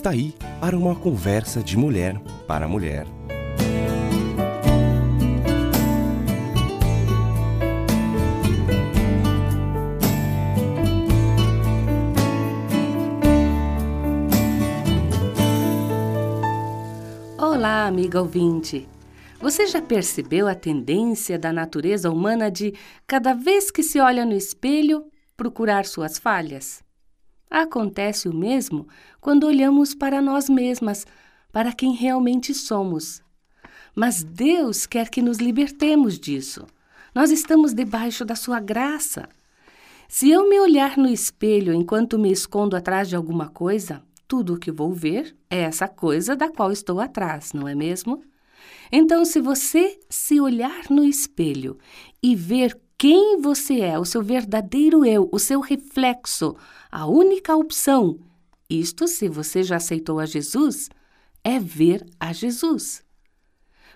Está aí para uma conversa de mulher para mulher. Olá, amiga ouvinte. Você já percebeu a tendência da natureza humana de, cada vez que se olha no espelho, procurar suas falhas? Acontece o mesmo quando olhamos para nós mesmas, para quem realmente somos. Mas Deus quer que nos libertemos disso. Nós estamos debaixo da Sua graça. Se eu me olhar no espelho enquanto me escondo atrás de alguma coisa, tudo o que vou ver é essa coisa da qual estou atrás, não é mesmo? Então, se você se olhar no espelho e ver quem você é, o seu verdadeiro eu, o seu reflexo, a única opção, isto se você já aceitou a Jesus, é ver a Jesus.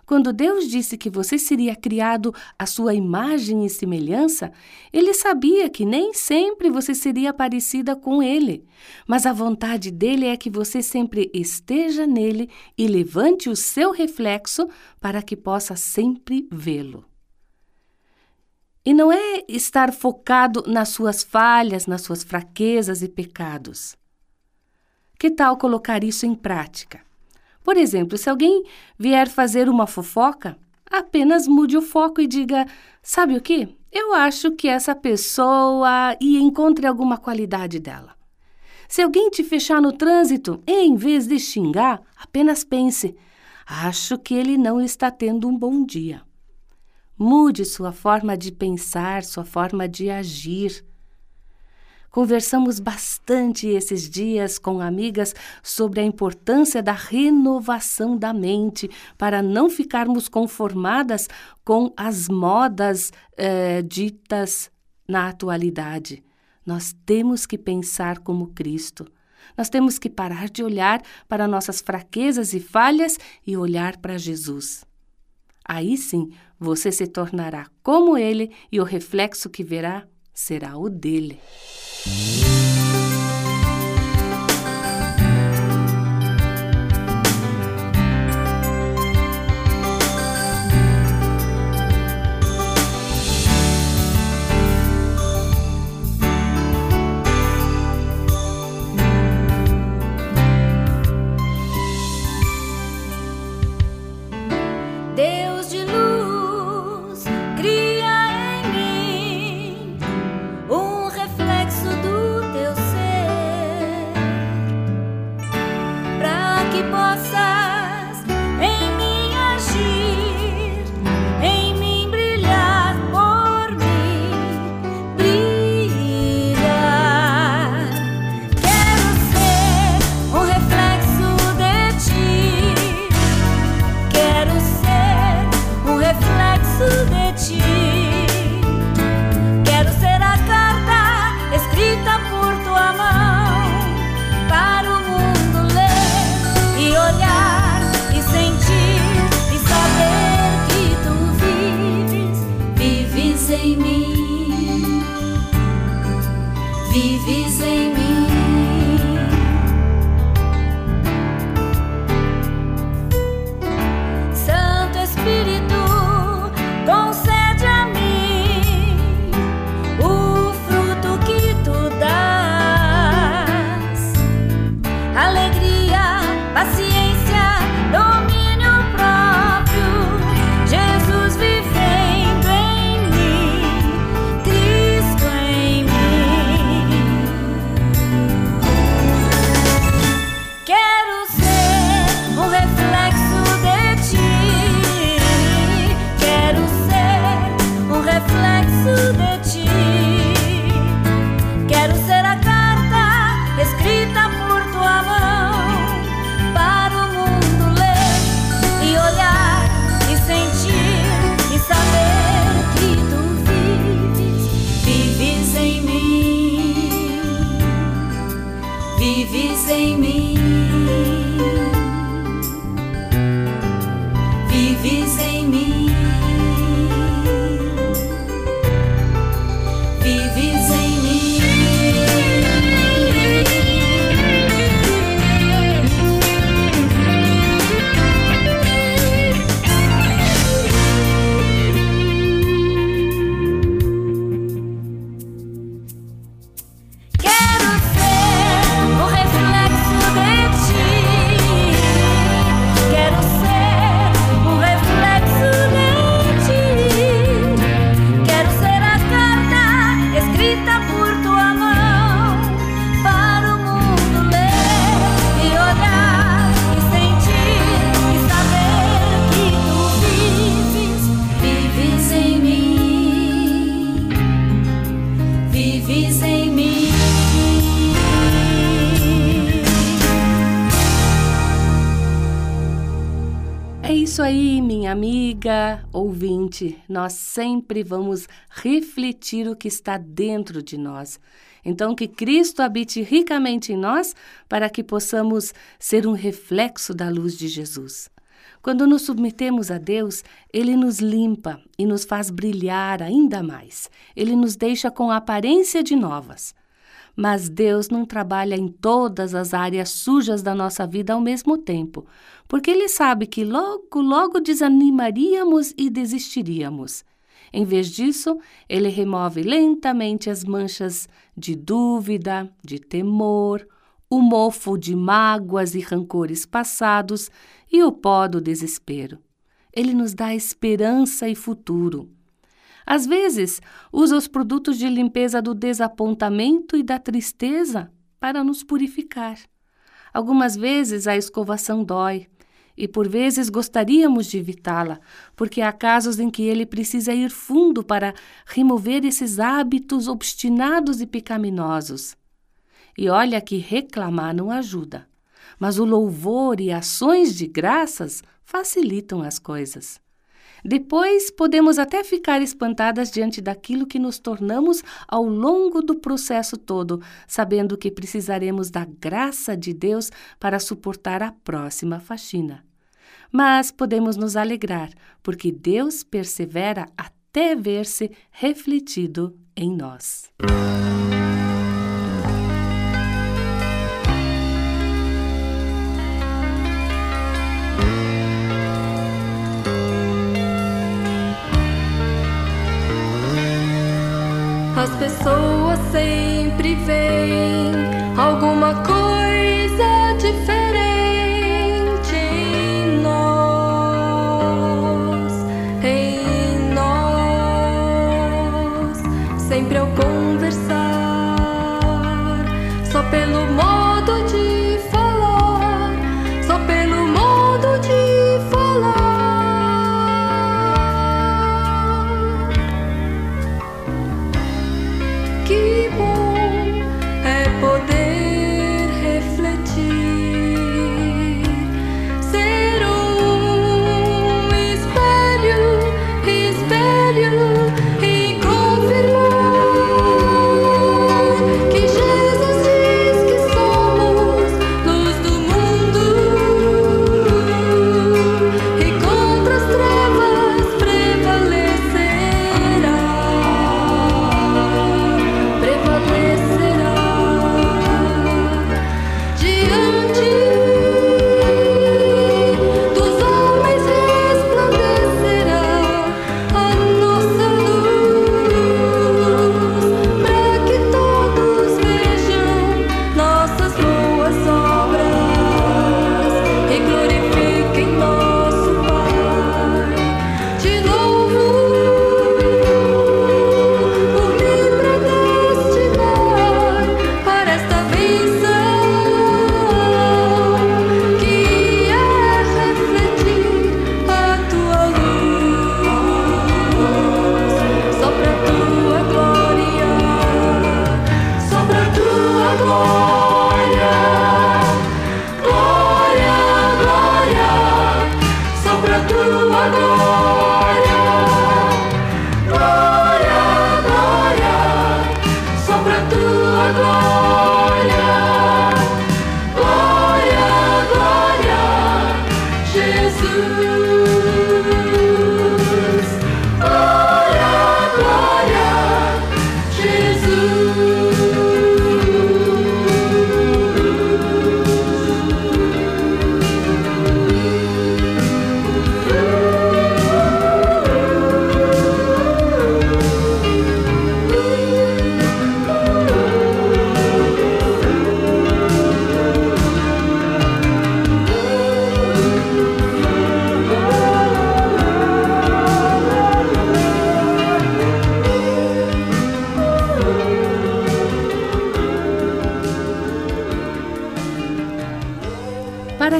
Quando Deus disse que você seria criado à sua imagem e semelhança, ele sabia que nem sempre você seria parecida com ele, mas a vontade dele é que você sempre esteja nele e levante o seu reflexo para que possa sempre vê-lo. E não é estar focado nas suas falhas, nas suas fraquezas e pecados. Que tal colocar isso em prática? Por exemplo, se alguém vier fazer uma fofoca, apenas mude o foco e diga: sabe o que? Eu acho que essa pessoa e encontre alguma qualidade dela. Se alguém te fechar no trânsito, em vez de xingar, apenas pense: acho que ele não está tendo um bom dia. Mude sua forma de pensar, sua forma de agir. Conversamos bastante esses dias com amigas sobre a importância da renovação da mente para não ficarmos conformadas com as modas eh, ditas na atualidade. Nós temos que pensar como Cristo. Nós temos que parar de olhar para nossas fraquezas e falhas e olhar para Jesus. Aí sim você se tornará como ele e o reflexo que verá será o dele. Aí, minha amiga ouvinte, nós sempre vamos refletir o que está dentro de nós. Então, que Cristo habite ricamente em nós para que possamos ser um reflexo da luz de Jesus. Quando nos submetemos a Deus, Ele nos limpa e nos faz brilhar ainda mais. Ele nos deixa com a aparência de novas. Mas Deus não trabalha em todas as áreas sujas da nossa vida ao mesmo tempo, porque Ele sabe que logo, logo desanimaríamos e desistiríamos. Em vez disso, Ele remove lentamente as manchas de dúvida, de temor, o mofo de mágoas e rancores passados e o pó do desespero. Ele nos dá esperança e futuro. Às vezes, usa os produtos de limpeza do desapontamento e da tristeza para nos purificar. Algumas vezes a escovação dói, e por vezes gostaríamos de evitá-la, porque há casos em que ele precisa ir fundo para remover esses hábitos obstinados e pecaminosos. E olha que reclamar não ajuda, mas o louvor e ações de graças facilitam as coisas. Depois podemos até ficar espantadas diante daquilo que nos tornamos ao longo do processo todo, sabendo que precisaremos da graça de Deus para suportar a próxima faxina. Mas podemos nos alegrar, porque Deus persevera até ver-se refletido em nós. As pessoas sempre veem alguma coisa diferente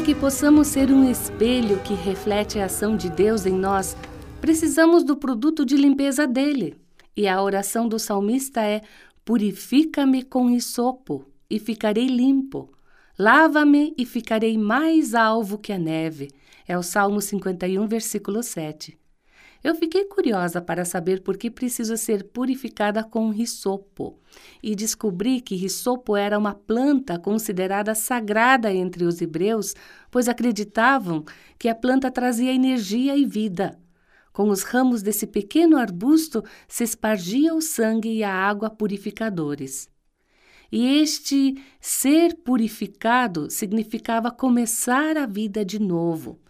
que possamos ser um espelho que reflete a ação de Deus em nós, precisamos do produto de limpeza dele. E a oração do salmista é: Purifica-me com isopo e ficarei limpo. Lava-me e ficarei mais alvo que a neve. É o Salmo 51, versículo 7. Eu fiquei curiosa para saber por que preciso ser purificada com risopo e descobri que risopo era uma planta considerada sagrada entre os hebreus, pois acreditavam que a planta trazia energia e vida. Com os ramos desse pequeno arbusto se espargia o sangue e a água purificadores. E este ser purificado significava começar a vida de novo.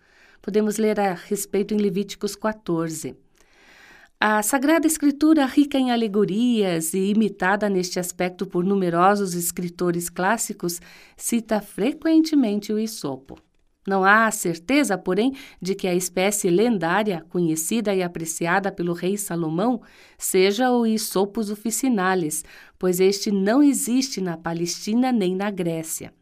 Podemos ler a respeito em Levíticos 14. A Sagrada Escritura, rica em alegorias e imitada neste aspecto por numerosos escritores clássicos, cita frequentemente o isopo. Não há certeza, porém, de que a espécie lendária, conhecida e apreciada pelo rei Salomão, seja o Isopus officinalis, pois este não existe na Palestina nem na Grécia.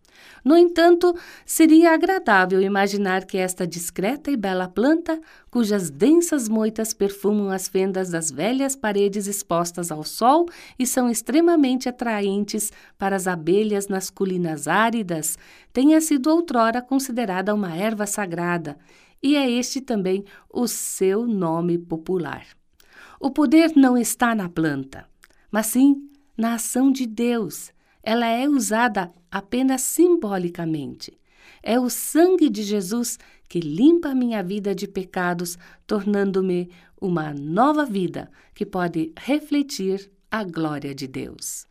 No entanto, seria agradável imaginar que esta discreta e bela planta, cujas densas moitas perfumam as fendas das velhas paredes expostas ao sol e são extremamente atraentes para as abelhas nas colinas áridas, tenha sido outrora considerada uma erva sagrada, e é este também o seu nome popular. O poder não está na planta, mas sim na ação de Deus ela é usada apenas simbolicamente. É o sangue de Jesus que limpa minha vida de pecados, tornando-me uma nova vida que pode refletir a glória de Deus.